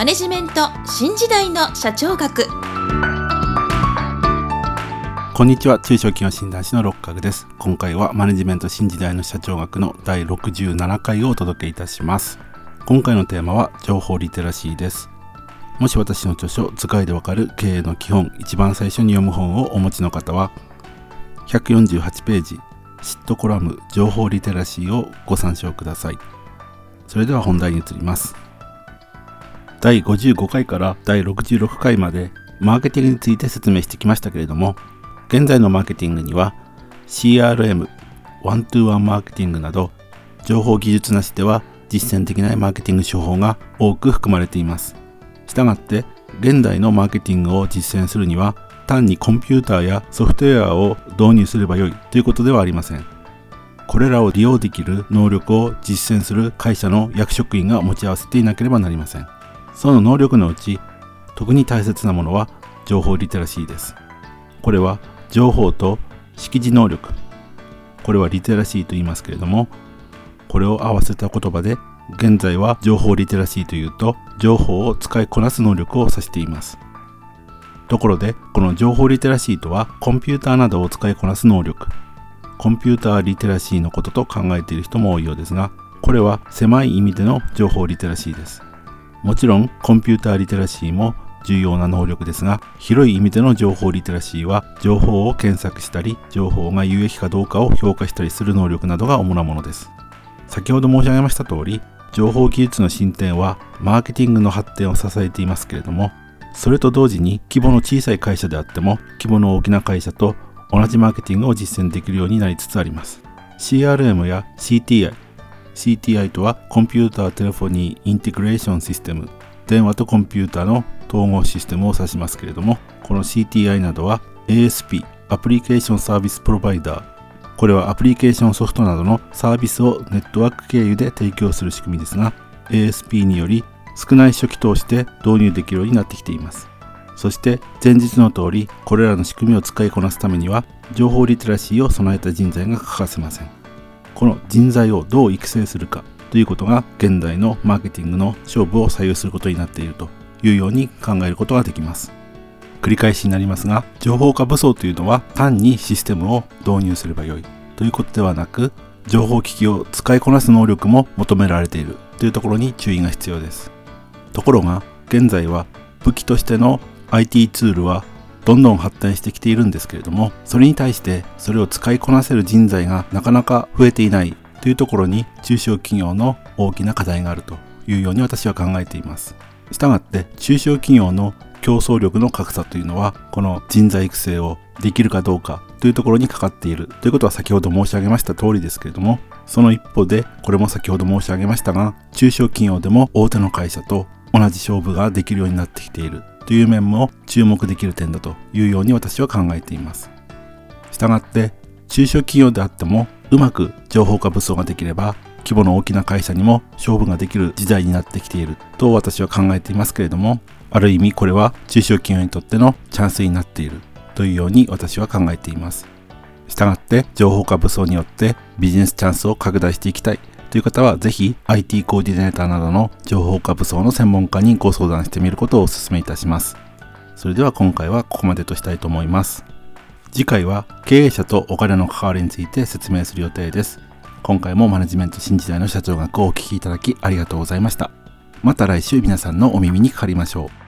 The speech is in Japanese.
マネジメント新時代の社長学。こんにちは。中小企業診断士の六角です。今回はマネジメント新時代の社長学の第67回をお届けいたします。今回のテーマは情報リテラシーです。もし私の著書図解でわかる経営の基本一番最初に読む本をお持ちの方は148ページシットコラム情報リテラシーをご参照ください。それでは本題に移ります。第55回から第66回までマーケティングについて説明してきましたけれども現在のマーケティングには CRM、ワントゥーワンマーケティングなど情報技術なしでは実践できないマーケティング手法が多く含まれています。したがって現代のマーケティングを実践するには単にコンピューターやソフトウェアを導入すればよいということではありません。これらを利用できる能力を実践する会社の役職員が持ち合わせていなければなりません。その能力のうち特に大切なものは情報リテラシーです。これは情報と識字能力。これはリテラシーと言いますけれども、これを合わせた言葉で現在は情報リテラシーというと情報を使いこなす能力を指していますところでこの情報リテラシーとはコンピューターなどを使いこなす能力コンピューターリテラシーのことと考えている人も多いようですがこれは狭い意味での情報リテラシーですもちろんコンピューターリテラシーも重要な能力ですが広い意味での情報リテラシーは情報を検索したり情報が有益かどうかを評価したりする能力などが主なものです。先ほど申し上げました通り情報技術の進展はマーケティングの発展を支えていますけれどもそれと同時に規模の小さい会社であっても規模の大きな会社と同じマーケティングを実践できるようになりつつあります。CRM や CTI CTI とはコンピューターテレフォニーインテグレーションシステム。電話とコンピューターの統合システムを指しますけれどもこの CTI などは ASP アプリケーションサービスプロバイダーこれはアプリケーションソフトなどのサービスをネットワーク経由で提供する仕組みですが ASP により少ない初期投資で導入できるようになってきています。そして前日の通りこれらの仕組みを使いこなすためには情報リテラシーを備えた人材が欠かせません。この人材をどう育成するかということが現代のマーケティングの勝負を左右することになっているというように考えることができます。繰り返しになりますが情報化武装というのは単にシステムを導入すればよいということではなく情報機器を使いこなす能力も求められているというところに注意が必要です。ところが現在は武器としての IT ツールはどんどん発展してきているんですけれどもそれに対してそれを使いこなせる人材がなかなか増えていないというところに中小企業の大きな課題があるというように私は考えています。したがって中小企業の競争力の格差というのはこの人材育成をできるかどうかというところにかかっている。ということは先ほど申し上げました通りですけれどもその一方でこれも先ほど申し上げましたが中小企業でも大手の会社と同じ勝負ができるようになってきている。という面も注目できる点だというように私は考えていますしたがって中小企業であってもうまく情報化武装ができれば規模の大きな会社にも勝負ができる時代になってきていると私は考えていますけれどもある意味これは中小企業にとってのチャンスになっているというように私は考えています。したがって情報化武装によってビジネスチャンスを拡大していきたいという方はぜひ IT コーディネーターなどの情報化武装の専門家にご相談してみることをお勧めいたします。それでは今回はここまでとしたいと思います。次回は経営者とお金の関わりについて説明する予定です。今回もマネジメント新時代の社長学をお聴きいただきありがとうございました。また来週皆さんのお耳にかかりましょう。